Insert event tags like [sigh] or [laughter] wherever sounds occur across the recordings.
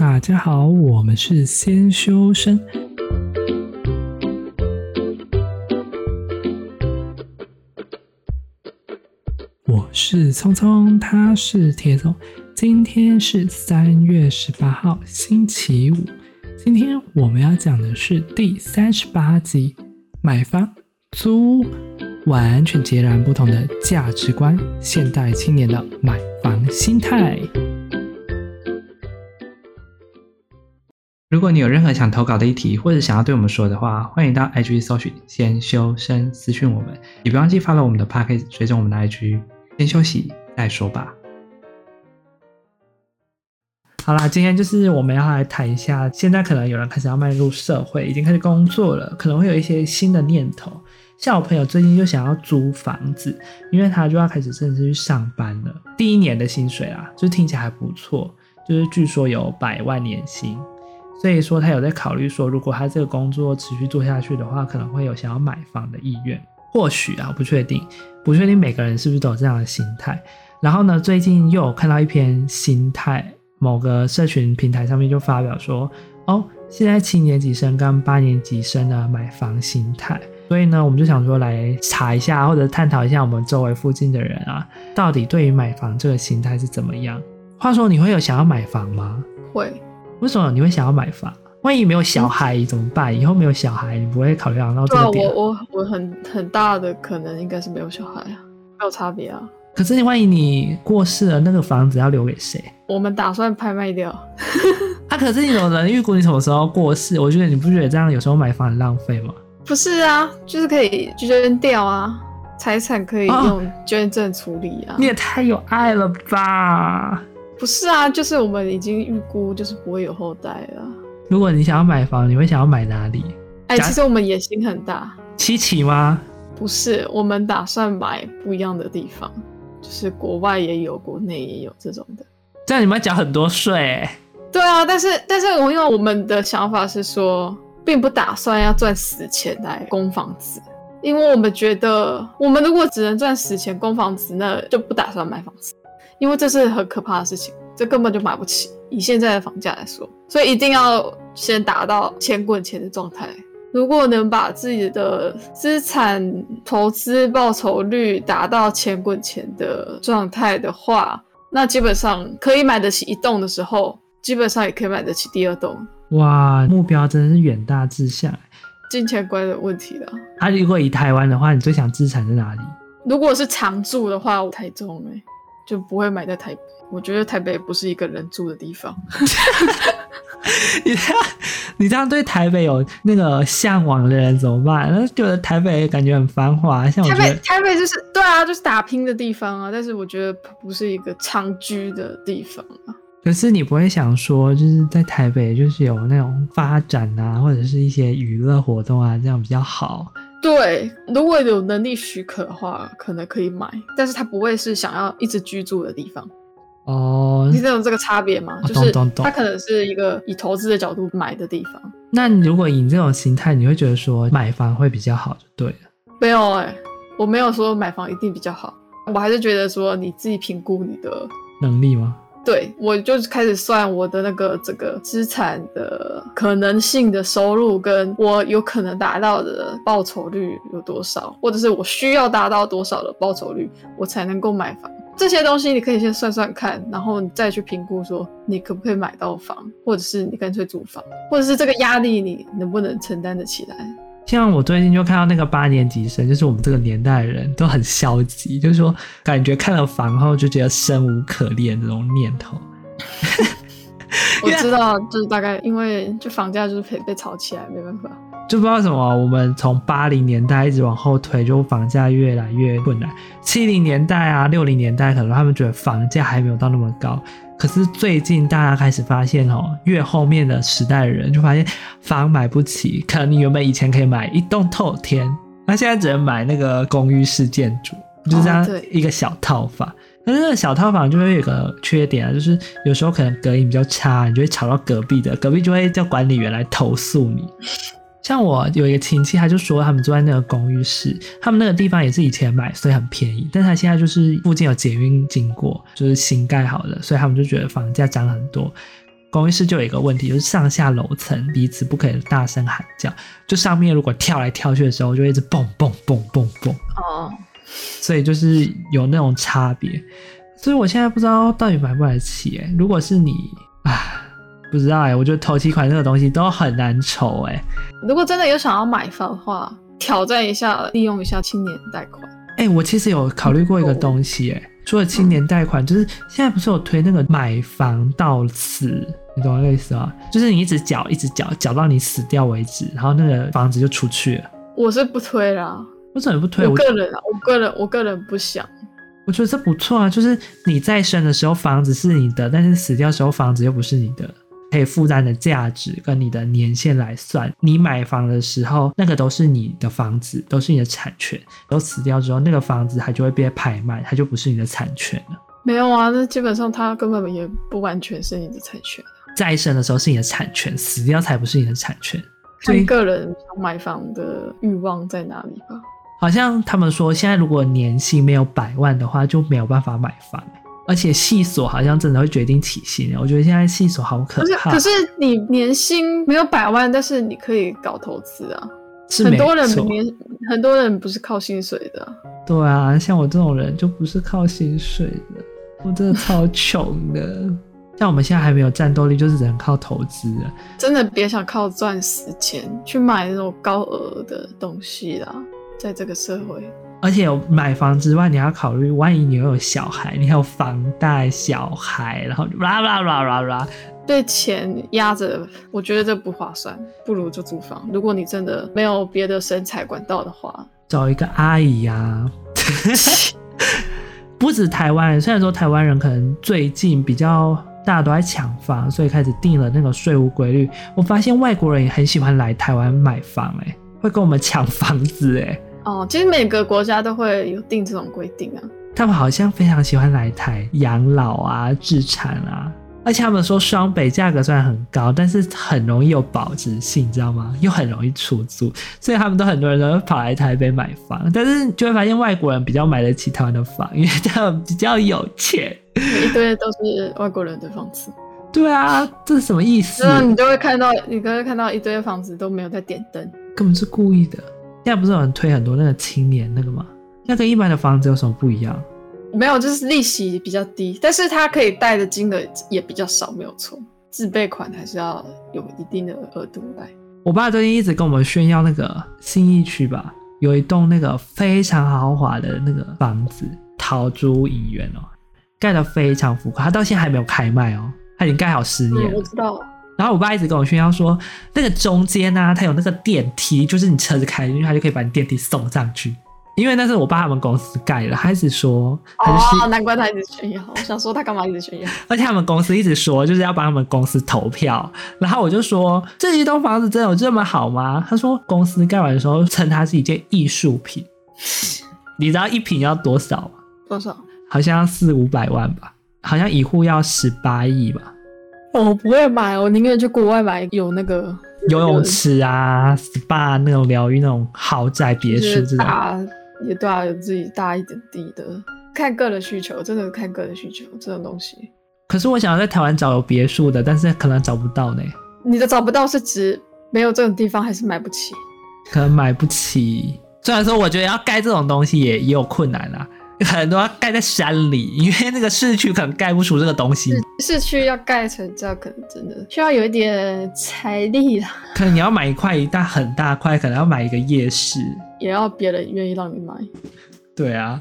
大家好，我们是先修身。我是聪聪，他是铁总。今天是三月十八号，星期五。今天我们要讲的是第三十八集：买房、租，完全截然不同的价值观，现代青年的买房心态。如果你有任何想投稿的议题，或者想要对我们说的话，欢迎到 IG 搜寻“先修身”私讯我们，也别忘记 follow 我们的 Podcast，追踪我们的 IG。先休息再说吧。好啦，今天就是我们要来谈一下，现在可能有人开始要迈入社会，已经开始工作了，可能会有一些新的念头。像我朋友最近就想要租房子，因为他就要开始正式去上班了。第一年的薪水啊，就听起来还不错，就是据说有百万年薪。所以说，他有在考虑说，如果他这个工作持续做下去的话，可能会有想要买房的意愿。或许啊，不确定，不确定每个人是不是都有这样的心态。然后呢，最近又有看到一篇心态，某个社群平台上面就发表说，哦，现在七年级生跟八年级生的买房心态。所以呢，我们就想说来查一下，或者探讨一下我们周围附近的人啊，到底对于买房这个心态是怎么样。话说，你会有想要买房吗？会。为什么你会想要买房？万一没有小孩怎么办？以后没有小孩，你不会考虑到这个点？我我我很很大的可能应该是没有小孩啊，没有差别啊。可是你万一你过世了，那个房子要留给谁？我们打算拍卖掉。[laughs] 啊，可是你有人预估你什么时候过世？我觉得你不觉得这样有时候买房很浪费吗？不是啊，就是可以捐掉啊，财产可以用捐赠处理啊。你也太有爱了吧！不是啊，就是我们已经预估，就是不会有后代了。如果你想要买房，你会想要买哪里？哎、欸，其实我们野心很大。七期吗？不是，我们打算买不一样的地方，就是国外也有，国内也有这种的。这样你们要缴很多税、欸。对啊，但是但是我因为我们的想法是说，并不打算要赚死钱来供房子，因为我们觉得，我们如果只能赚死钱供房子，那就不打算买房子。因为这是很可怕的事情，这根本就买不起。以现在的房价来说，所以一定要先达到钱滚钱的状态。如果能把自己的资产投资报酬率达到钱滚钱的状态的话，那基本上可以买得起一栋的时候，基本上也可以买得起第二栋。哇，目标真的是远大志向，金钱观的问题了。啊，如果以台湾的话，你最想资产在哪里？如果是常住的话，我台中哎、欸。就不会买在台北，我觉得台北不是一个人住的地方。[laughs] 你这样，你这样对台北有那个向往的人怎么办？那觉得台北感觉很繁华，像台北，台北就是对啊，就是打拼的地方啊。但是我觉得不是一个长居的地方啊。可是你不会想说，就是在台北就是有那种发展啊，或者是一些娱乐活动啊，这样比较好。对，如果有能力许可的话，可能可以买，但是他不会是想要一直居住的地方。哦，你是有这个差别吗？哦、就是他可能是一个以投资的角度买的地方。那如果以这种心态，你会觉得说买房会比较好，就对了。没有哎、欸，我没有说买房一定比较好，我还是觉得说你自己评估你的能力吗？对，我就开始算我的那个这个资产的可能性的收入，跟我有可能达到的报酬率有多少，或者是我需要达到多少的报酬率，我才能够买房。这些东西你可以先算算看，然后你再去评估说你可不可以买到房，或者是你干脆租房，或者是这个压力你能不能承担得起来。像我最近就看到那个八年级生，就是我们这个年代的人都很消极，就是说感觉看了房后就觉得生无可恋这种念头。[laughs] 我知道，就是大概因为就房价就是被被炒起来，没办法。就不知道什么，我们从八零年代一直往后推，就房价越来越困难。七零年代啊，六零年代可能他们觉得房价还没有到那么高。可是最近大家开始发现哦，越后面的时代的人就发现房买不起，可能你原本以前可以买一栋透天，那现在只能买那个公寓式建筑，就是这样一个小套房。可是那个小套房就会有个缺点啊，就是有时候可能隔音比较差，你就会吵到隔壁的，隔壁就会叫管理员来投诉你。像我有一个亲戚，他就说他们住在那个公寓室，他们那个地方也是以前买，所以很便宜。但他现在就是附近有捷运经过，就是新盖好的，所以他们就觉得房价涨很多。公寓室就有一个问题，就是上下楼层彼此不可以大声喊叫，就上面如果跳来跳去的时候，就一直蹦蹦蹦蹦蹦。哦，所以就是有那种差别。所以我现在不知道到底买不买得起哎。如果是你啊，不知道哎。我觉得头期款这个东西都很难筹哎。如果真的有想要买房的话，挑战一下，利用一下青年贷款。哎，我其实有考虑过一个东西哎，除了青年贷款，就是现在不是有推那个买房到死，你懂我意思吗？就是你一直缴，一直缴，缴到你死掉为止，然后那个房子就出去了。我是不推啦，我怎么不推？我个人啊，我个人，我个人不想。我觉得这不错啊，就是你在生的时候房子是你的，但是死掉的时候房子又不是你的，可以负担的价值跟你的年限来算。你买房的时候，那个都是你的房子，都是你的产权。都死掉之后，那个房子它就会被拍卖，它就不是你的产权了。没有啊，那基本上它根本也不完全是你的产权。再生的时候是你的产权，死掉才不是你的产权。所以个人想买房的欲望在哪里吧？好像他们说，现在如果年薪没有百万的话，就没有办法买房，而且细锁好像真的会决定起薪。我觉得现在细锁好可怕。可是，可是你年薪没有百万，但是你可以搞投资啊。是很多人年很多人不是靠薪水的。对啊，像我这种人就不是靠薪水的，我真的超穷的。[laughs] 像我们现在还没有战斗力，就是只能靠投资了。真的别想靠赚死钱去买那种高额的东西啦。在这个社会，而且有买房之外，你要考虑，万一你又有小孩，你还有房贷、小孩，然后啦啦啦啦啦，被钱压着，我觉得这不划算，不如就租房。如果你真的没有别的生财管道的话，找一个阿姨呀、啊。[laughs] 不止台湾人，虽然说台湾人可能最近比较大家都在抢房，所以开始定了那个税务规律。我发现外国人也很喜欢来台湾买房、欸，哎，会跟我们抢房子、欸，哎。哦，其实每个国家都会有定这种规定啊。他们好像非常喜欢来台养老啊、置产啊，而且他们说双北价格虽然很高，但是很容易有保值性，你知道吗？又很容易出租，所以他们都很多人都会跑来台北买房。但是就会发现外国人比较买得起台湾的房，因为他们比较有钱。一堆都是外国人的房子。对啊，这是什么意思？那你就会看到，你都会看到一堆房子都没有在点灯，根本是故意的。现在不是有人推很多那个青年那个吗？那跟一般的房子有什么不一样？没有，就是利息比较低，但是它可以贷的金额也比较少，没有错。自备款还是要有一定的额度贷。我爸最近一直跟我们炫耀那个新义区吧，有一栋那个非常豪华的那个房子，陶朱隐园哦，盖得非常浮夸，他到现在还没有开卖哦，他已经盖好十年了。嗯，我知道。然后我爸一直跟我炫耀说，那个中间呢、啊，它有那个电梯，就是你车子开进去，他就可以把你电梯送上去。因为那是我爸他们公司盖的，他一直说，哦，难怪他一直炫耀。我想说他干嘛一直炫耀？而且他们公司一直说，就是要帮他们公司投票。然后我就说，这一栋房子真的有这么好吗？他说，公司盖完的时候称它是一件艺术品。你知道一坪要多少吗？多少？好像四五百万吧，好像一户要十八亿吧。我不会买，我宁愿去国外买有那个游泳池啊、SPA 那种疗愈那种豪宅别墅这种。大也对啊，有自己大一点地的，看个人需求，真的看个人需求这种东西。可是我想要在台湾找有别墅的，但是可能找不到呢。你的找不到是指没有这种地方，还是买不起？可能买不起。虽然说我觉得要盖这种东西也也有困难啊。很多要盖在山里，因为那个市区可能盖不出这个东西。市区要盖成这样，可能真的需要有一点财力啦。[laughs] 可能你要买一块一大很大块，可能要买一个夜市，也要别人愿意让你买。对啊，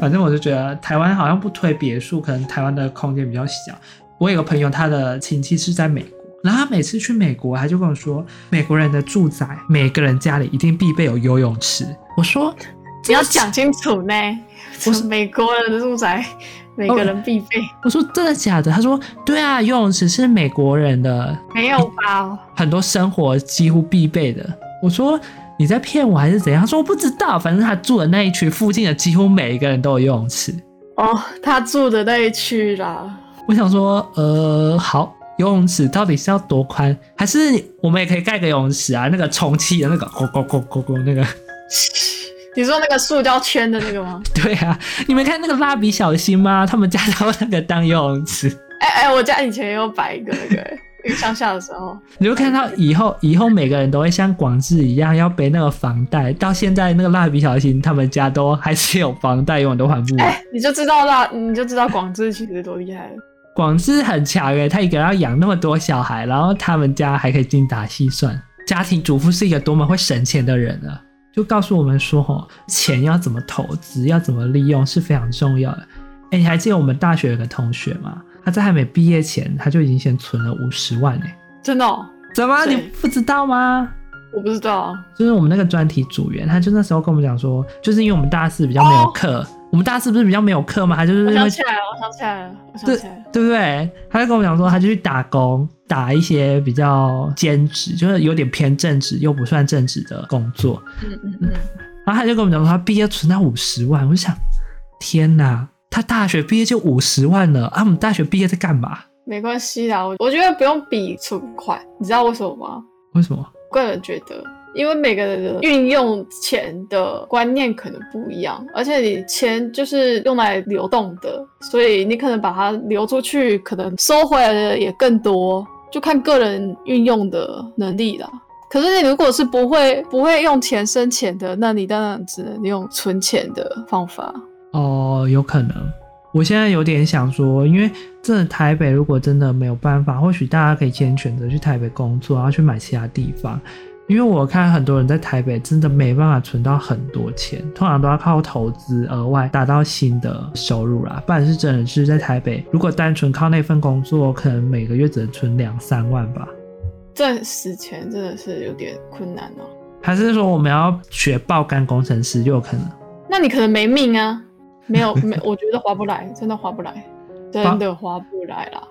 反正我就觉得台湾好像不推别墅，可能台湾的空间比较小。我有个朋友，他的亲戚是在美国，然后他每次去美国，他就跟我说，美国人的住宅每个人家里一定必备有游泳池。我说。你要讲清楚呢。我是美国人的住宅，每个人必备。我说真的假的？他说对啊，游泳池是美国人的，没有吧？很多生活几乎必备的。我说你在骗我还是怎样？他说我不知道，反正他住的那一区附近的几乎每一个人都有游泳池。哦，他住的那一区啦。我想说，呃，好，游泳池到底是要多宽？还是我们也可以盖个游泳池啊？那个充气的那个，咕咕咕咕咕那个。[laughs] 你说那个塑胶圈的那个吗？[laughs] 对啊，你没看那个蜡笔小新吗？[laughs] 他们家都那个当游泳池。哎 [laughs] 哎、欸欸，我家以前也有摆一个那个，去乡下的时候，你就看到以后以后每个人都会像广志一样要背那个房贷，到现在那个蜡笔小新他们家都还是有房贷，永远都还不完。哎，你就知道啦，你就知道广志其实多厉害了。广志很强诶，他一个人要养那么多小孩，然后他们家还可以精打细算。家庭主妇是一个多么会省钱的人啊！就告诉我们说，吼，钱要怎么投资，要怎么利用是非常重要的。哎，你还记得我们大学有个同学吗？他在还没毕业前，他就已经先存了五十万哎，真的？哦？怎么你不知道吗？我不知道，就是我们那个专题组员，他就那时候跟我们讲说，就是因为我们大四比较没有课，哦、我们大四不是比较没有课吗？他就是我想起来了，我想起来了，我想起来了，对对不对？他就跟我们讲说，他就去打工，打一些比较兼职，就是有点偏正职又不算正职的工作。嗯嗯嗯。然后他就跟我们讲说，他毕业存到五十万，我就想，天哪！他大学毕业就五十万了啊！我们大学毕业在干嘛？没关系啦，我我觉得不用比存款，你知道为什么吗？为什么？我个人觉得，因为每个人的运用钱的观念可能不一样，而且你钱就是用来流动的，所以你可能把它流出去，可能收回来的也更多，就看个人运用的能力啦。可是你如果是不会不会用钱生钱的，那你当然只能用存钱的方法。哦，有可能。我现在有点想说，因为真的台北如果真的没有办法，或许大家可以先选择去台北工作，然后去买其他地方。因为我看很多人在台北真的没办法存到很多钱，通常都要靠投资额外达到新的收入啦。不然是真的是在台北，如果单纯靠那份工作，可能每个月只能存两三万吧。赚死钱真的是有点困难哦。还是说我们要学爆肝工程师就有可能？那你可能没命啊。没有 [laughs] 没，我觉得划不来，真的划不来，真的划不来啦。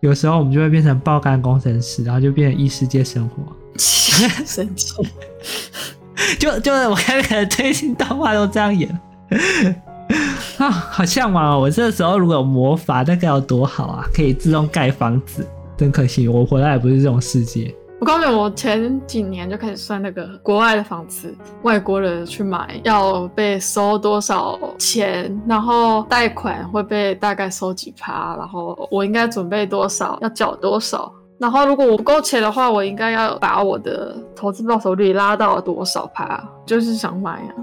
有时候我们就会变成爆肝工程师，然后就变成异世界生活，神奇。[laughs] 就就是我看那个最新动画都这样演 [laughs] 啊，好向往哦！我这个时候如果有魔法，那该有多好啊！可以自动盖房子，真可惜我活在也不是这种世界。我告诉你，我前几年就开始算那个国外的房子，外国人去买要被收多少钱，然后贷款会被大概收几趴，然后我应该准备多少，要缴多少，然后如果我不够钱的话，我应该要把我的投资报酬率拉到多少趴，就是想买啊。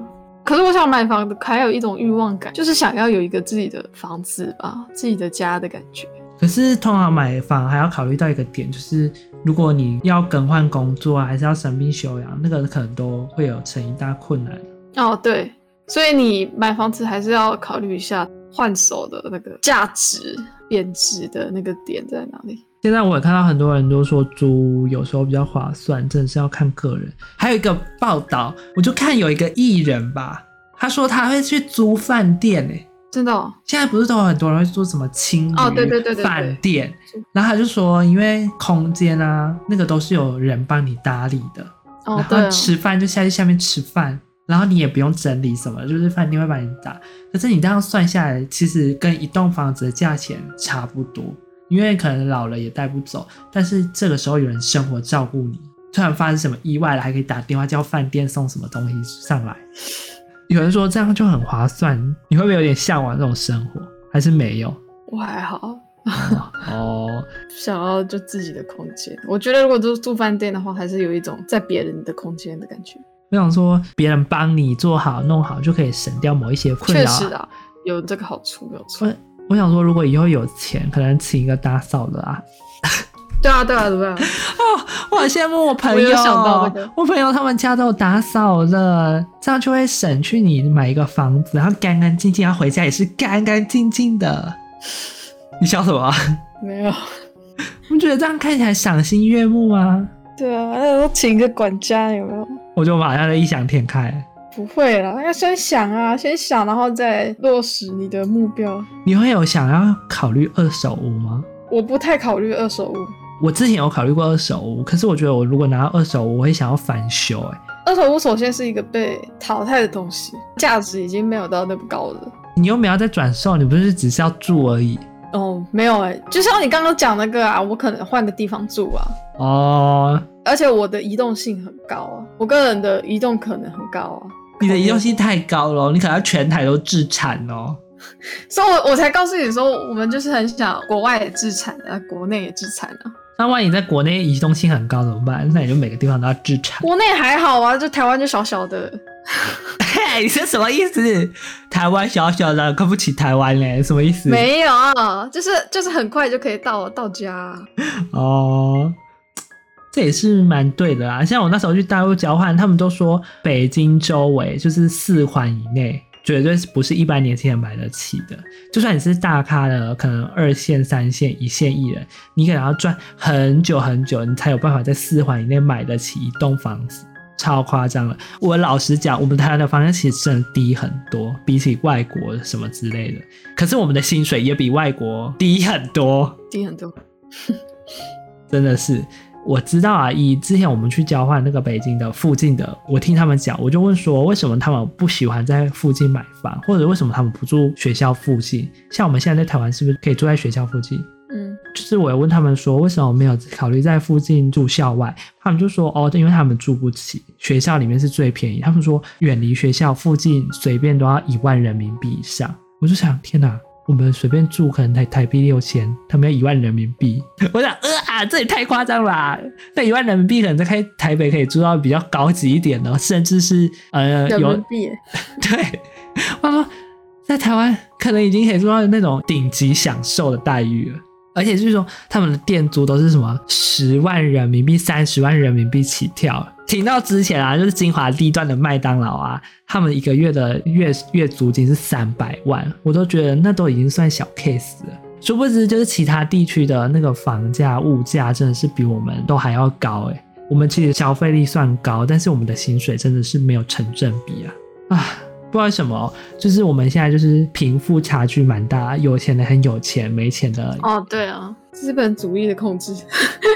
可是我想买房子，还有一种欲望感，就是想要有一个自己的房子吧，自己的家的感觉。可是通常买房还要考虑到一个点，就是。如果你要更换工作啊，还是要生病休养，那个可能都会有成一大困难。哦，对，所以你买房子还是要考虑一下换手的那个价值贬值的那个点在哪里。现在我也看到很多人都说租有时候比较划算，真的是要看个人。还有一个报道，我就看有一个艺人吧，他说他会去租饭店诶。真的，哦，现在不是都有很多人会做什么青旅、哦、对对对对饭店，然后他就说，因为空间啊，那个都是有人帮你打理的，哦、然后吃饭就下去下面吃饭，然后你也不用整理什么，就是饭店会帮你打。可是你这样算下来，其实跟一栋房子的价钱差不多，因为可能老了也带不走，但是这个时候有人生活照顾你，突然发生什么意外了，还可以打电话叫饭店送什么东西上来。有人说这样就很划算，你会不会有点向往这种生活？还是没有？我还好。[laughs] 哦，想要就自己的空间。我觉得如果都住饭店的话，还是有一种在别人的空间的感觉。我想说，别人帮你做好弄好，就可以省掉某一些困扰。确实啊，有这个好处，没有错。我我想说，如果以后有钱，可能请一个打扫的啊。对啊，对啊，对啊！[laughs] 哦，我好羡慕我朋友，我，这个、我朋友他们家都有打扫的，这样就会省去你买一个房子，然后干干净净，然后回家也是干干净净的。[laughs] 你笑什么？没有。[laughs] 我觉得这样看起来赏心悦目啊。对啊，那都请一个管家有没有？我就把他的异想天开。不会啦，要先想啊，先想，然后再落实你的目标。你会有想要考虑二手屋吗？我不太考虑二手屋。我之前有考虑过二手屋，可是我觉得我如果拿到二手屋，我会想要翻修。哎，二手屋首先是一个被淘汰的东西，价值已经没有到那么高了。你又没有在转售，你不是只是要住而已？哦，没有哎，就像你刚刚讲那个啊，我可能换个地方住啊。哦，而且我的移动性很高啊，我个人的移动可能很高啊。你的移动性太高了，你可能要全台都置产哦。[laughs] 所以我我才告诉你说，我们就是很想国外也置产啊，国内也置产啊。那万一在国内移动性很高怎么办？那你就每个地方都要置产。国内还好啊，就台湾就小小的。嘿，[laughs] 你是什么意思？台湾小小的，看不起台湾嘞？什么意思？没有，就是就是很快就可以到到家。哦，这也是蛮对的啦。像我那时候去大陆交换，他们都说北京周围就是四环以内。绝对是不是一般年轻人买得起的。就算你是大咖的，可能二线、三线、一线艺人，你可能要赚很久很久，你才有办法在四环以内买得起一栋房子，超夸张了。我老实讲，我们台湾的房价其实真的低很多，比起外国什么之类的。可是我们的薪水也比外国低很多，低很多，[laughs] 真的是。我知道啊，以之前我们去交换那个北京的附近的，我听他们讲，我就问说，为什么他们不喜欢在附近买房，或者为什么他们不住学校附近？像我们现在在台湾，是不是可以住在学校附近？嗯，就是我有问他们说，为什么没有考虑在附近住校外？他们就说，哦，因为他们住不起，学校里面是最便宜。他们说，远离学校附近，随便都要一万人民币以上。我就想，天哪！我们随便住可能台台币六千，他们要一万人民币。[laughs] 我想，呃啊，这也太夸张了吧。那一万人民币可能在开台北可以住到比较高级一点的，甚至是呃有人民币。[laughs] 对，我说在台湾可能已经可以住到那种顶级享受的待遇了。而且就是说，他们的店租都是什么十万人民币、三十万人民币起跳。听到之前啊，就是精华地段的麦当劳啊，他们一个月的月月租金是三百万，我都觉得那都已经算小 case 了。殊不知，就是其他地区的那个房价、物价真的是比我们都还要高诶。我们其实消费力算高，但是我们的薪水真的是没有成正比啊啊！不知道为什么，就是我们现在就是贫富差距蛮大，有钱的很有钱，没钱的哦，对啊，资本主义的控制，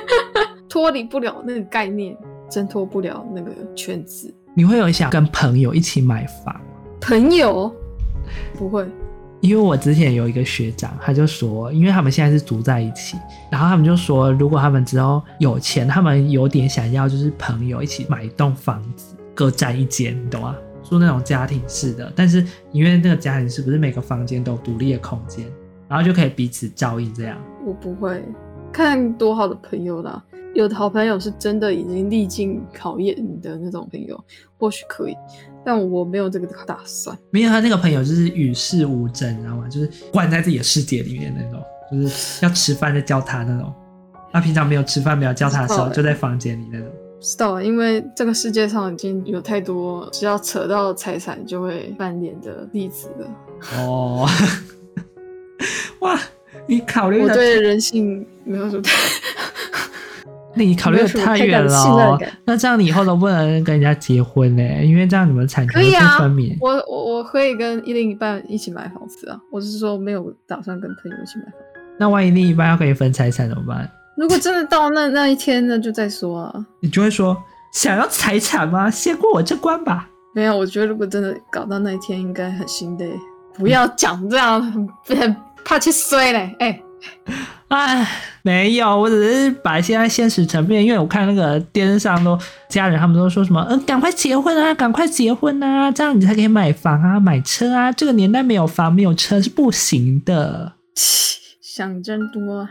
[laughs] 脱离不了那个概念，挣脱不了那个圈子。你会有想跟朋友一起买房吗？朋友不会，因为我之前有一个学长，他就说，因为他们现在是住在一起，然后他们就说，如果他们之后有钱，他们有点想要就是朋友一起买一栋房子，各占一间，你懂吗？住那种家庭式的，但是因为那个家庭是不是每个房间都有独立的空间，然后就可以彼此照应这样。我不会看多好的朋友啦，有的好朋友是真的已经历尽考验的那种朋友，或许可以，但我没有这个打算。没有他那个朋友就是与世无争，你知道吗？就是关在自己的世界里面那种，就是要吃饭再叫他那种，他平常没有吃饭没有叫他的时候，就在房间里那种。不知道，因为这个世界上已经有太多只要扯到财产就会翻脸的例子了。哦，[laughs] 哇，你考虑的我对人性没有什么，你考虑的太远了哦。那这样你以后都不能跟人家结婚呢？因为这样你们产权不分明。我我我可以跟另一半一起买房子啊，我是说没有打算跟朋友一起买房。那万一另一半要跟你分财产怎么办？如果真的到那那一天，那就再说啊。你就会说想要财产吗？先过我这关吧。没有，我觉得如果真的搞到那一天，应该很心累。不要讲这样，很很怕去衰嘞。哎，哎，没有，我只是把现在现实层面，因为我看那个电视上都家人他们都说什么，嗯，赶快结婚啊，赶快结婚啊，这样你才可以买房啊，买车啊。这个年代没有房没有车是不行的。想真多。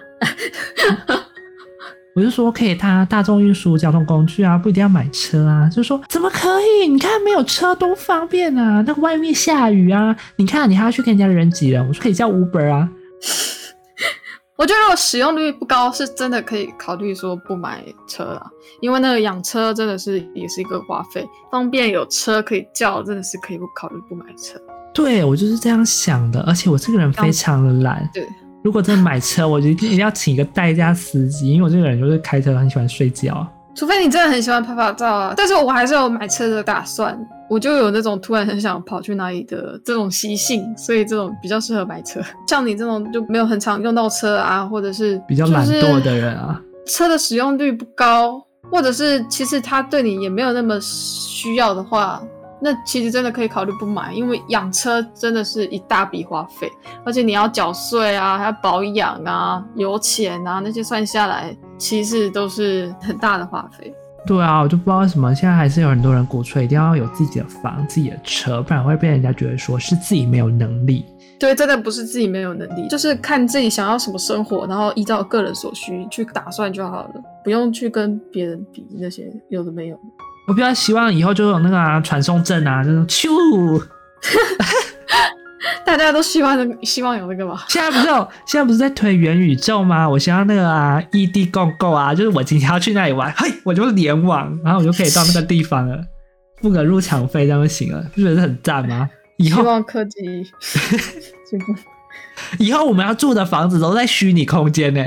我就说可以搭大众运输交通工具啊，不一定要买车啊。就说怎么可以？你看没有车多方便啊！那外面下雨啊，你看你还要去跟人家人挤人。我说可以叫 Uber 啊。我觉得如果使用率不高，是真的可以考虑说不买车了，因为那个养车真的是也是一个花费，方便有车可以叫，真的是可以不考虑不买车。对，我就是这样想的，而且我这个人非常的懒。对。如果真的买车，我就一定要请一个代驾司机，因为我这个人就是开车很喜欢睡觉。除非你真的很喜欢拍拍照啊，但是我还是有买车的打算。我就有那种突然很想跑去哪里的这种习性，所以这种比较适合买车。[laughs] 像你这种就没有很常用到车啊，或者是比较懒惰的人啊，车的使用率不高，或者是其实他对你也没有那么需要的话。那其实真的可以考虑不买，因为养车真的是一大笔花费，而且你要缴税啊，还要保养啊，油钱啊，那些算下来，其实都是很大的花费。对啊，我就不知道为什么现在还是有很多人鼓吹一定要有自己的房、自己的车，不然会被人家觉得说是自己没有能力。对，真的不是自己没有能力，就是看自己想要什么生活，然后依照个人所需去打算就好了，不用去跟别人比那些有的没有。我比较希望以后就有那个啊，传送阵啊，就是咻。[laughs] [laughs] 大家都希望希望有那个吗？现在不是有，现在不是在推元宇宙吗？我希望那个啊，异地共构啊，就是我今天要去那里玩，嘿，我就联网，然后我就可以到那个地方了，付个入场费，这样就行了，不觉得很赞吗？以后希望科技 [laughs] 进步。以后我们要住的房子都在虚拟空间呢，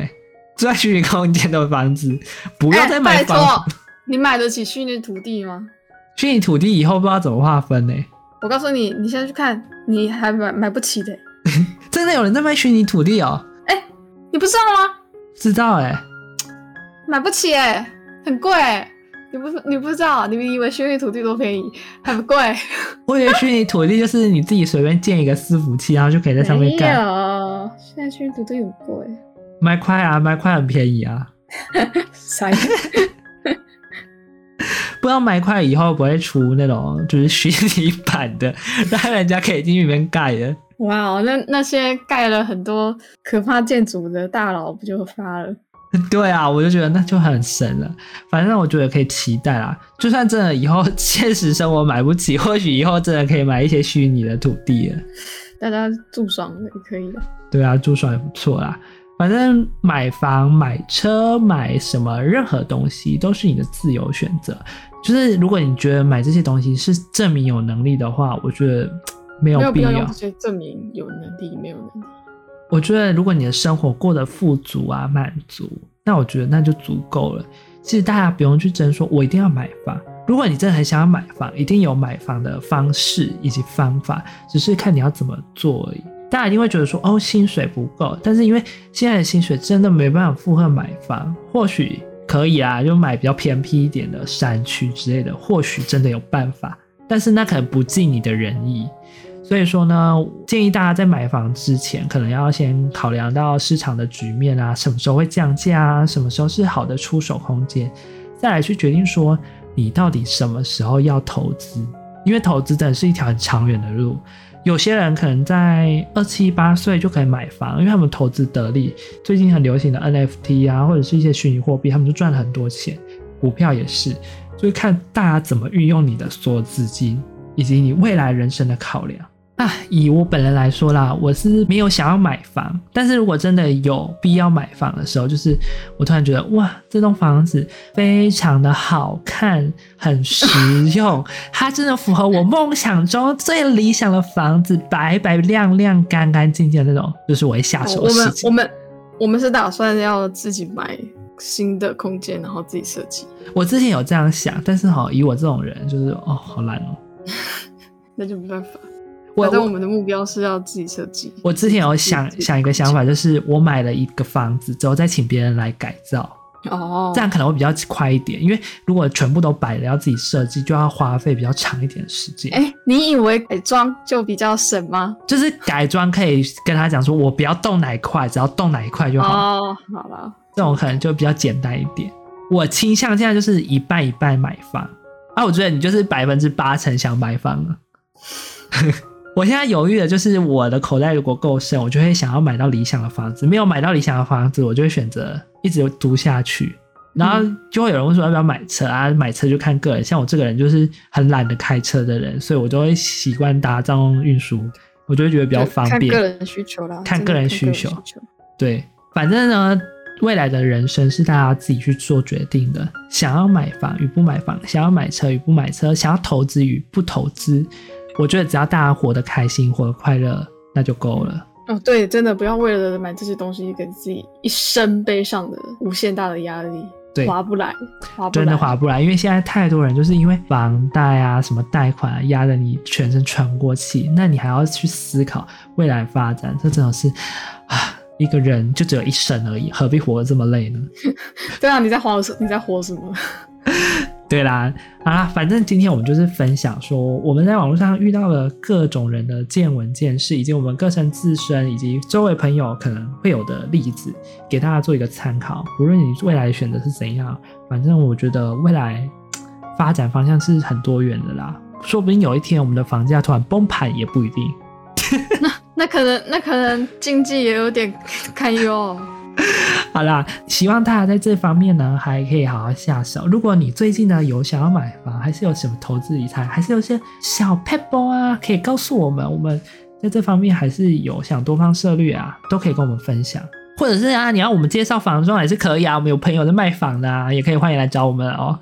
住在虚拟空间的房子，不要再买房 [laughs] 你买得起虚拟土地吗？虚拟土地以后不知道怎么划分呢？我告诉你，你现在去看，你还买买不起的。[laughs] 真的有人在卖虚拟土地哦？哎、欸，你不知道吗？知道哎、欸，买不起哎，很贵。你不你不知道？你们以为虚拟土地多便宜？很贵。[laughs] 我以为虚拟土地就是你自己随便建一个伺服器，然后就可以在上面干。没有，现在虚拟土地很贵。麦块啊，麦块很便宜啊。[laughs] 啥？不知道麦块以后不会出那种就是虚拟版的，[laughs] 让人家可以进去里面盖的。哇，wow，那那些盖了很多可怕建筑的大佬不就发了？对啊，我就觉得那就很神了。反正我觉得可以期待啦。就算真的以后现实生活买不起，或许以后真的可以买一些虚拟的土地了。大家住爽也可以的。对啊，住爽也不错啦。反正买房、买车、买什么任何东西都是你的自由选择。就是如果你觉得买这些东西是证明有能力的话，我觉得没有必要。要这些证明有能力，没有能力。我觉得，如果你的生活过得富足啊、满足，那我觉得那就足够了。其实大家不用去争说，我一定要买房。如果你真的很想要买房，一定有买房的方式以及方法，只是看你要怎么做而已。大家一定会觉得说，哦，薪水不够，但是因为现在的薪水真的没办法负荷买房，或许可以啊，就买比较偏僻一点的山区之类的，或许真的有办法，但是那可能不尽你的人意。所以说呢，建议大家在买房之前，可能要先考量到市场的局面啊，什么时候会降价啊，什么时候是好的出手空间，再来去决定说你到底什么时候要投资。因为投资真的是一条很长远的路，有些人可能在二七八岁就可以买房，因为他们投资得利。最近很流行的 NFT 啊，或者是一些虚拟货币，他们就赚了很多钱。股票也是，就是看大家怎么运用你的所有资金，以及你未来人生的考量。啊，以我本人来说啦，我是没有想要买房，但是如果真的有必要买房的时候，就是我突然觉得哇，这栋房子非常的好看，很实 [laughs] 用，它真的符合我梦想中最理想的房子，白白亮亮、干干净净的那种，就是我会下手的事情。我们我们我们是打算要自己买新的空间，然后自己设计。我之前有这样想，但是哈，以我这种人，就是哦，好懒哦，[laughs] 那就没办法。反正我们的目标是要自己设计。我之前有想想一个想法，就是我买了一个房子之后，再请别人来改造。哦，这样可能会比较快一点，因为如果全部都摆了要自己设计，就要花费比较长一点的时间。哎，你以为改装就比较省吗？就是改装可以跟他讲说，我不要动哪一块，只要动哪一块就好。哦，好了，这种可能就比较简单一点。我倾向现在就是一半一半买房。啊，我觉得你就是百分之八成想买房了。[laughs] 我现在犹豫的就是我的口袋如果够深，我就会想要买到理想的房子；没有买到理想的房子，我就会选择一直租下去。然后就会有人问说要不要买车啊？买车就看个人，像我这个人就是很懒得开车的人，所以我就会习惯搭交通运输，我就会觉得比较方便。看个人需求啦，看个人需求。对，反正呢，未来的人生是大家自己去做决定的。想要买房与不买房，想要买车与不买车，想要投资与不投资。我觉得只要大家活得开心、活得快乐，那就够了。哦，对，真的不要为了买这些东西给自己一生背上的无限大的压力，对，划不来，划不来，真的划不来。因为现在太多人就是因为房贷啊、什么贷款啊，压得你全身喘不过气，那你还要去思考未来发展，这真的是啊，一个人就只有一生而已，何必活得这么累呢？[laughs] 对啊，你在活什？你在活什么？[laughs] 对啦，啊，反正今天我们就是分享说我们在网络上遇到了各种人的见闻见识，以及我们各成自身以及周围朋友可能会有的例子，给大家做一个参考。无论你未来的选择是怎样，反正我觉得未来发展方向是很多元的啦。说不定有一天我们的房价突然崩盘也不一定。那 [laughs] 那可能那可能经济也有点堪忧。[laughs] 好啦，希望大家在这方面呢还可以好好下手。如果你最近呢有想要买房，还是有什么投资理财，还是有些小 p e b b l e 啊，可以告诉我们。我们在这方面还是有想多方涉略啊，都可以跟我们分享。或者是啊，你要我们介绍房子也是可以啊。我们有朋友在卖房的啊，也可以欢迎来找我们哦。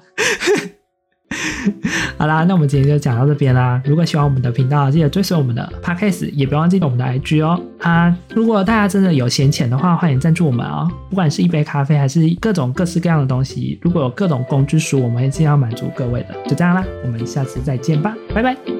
[laughs] 好啦，那我们今天就讲到这边啦。如果喜欢我们的频道，记得追随我们的 Podcast，也别忘记我们的 IG 哦。啊，如果大家真的有闲钱的话，欢迎赞助我们哦。不管是一杯咖啡，还是各种各式各样的东西，如果有各种工具书，我们会尽量满足各位的。就这样啦，我们下次再见吧，拜拜。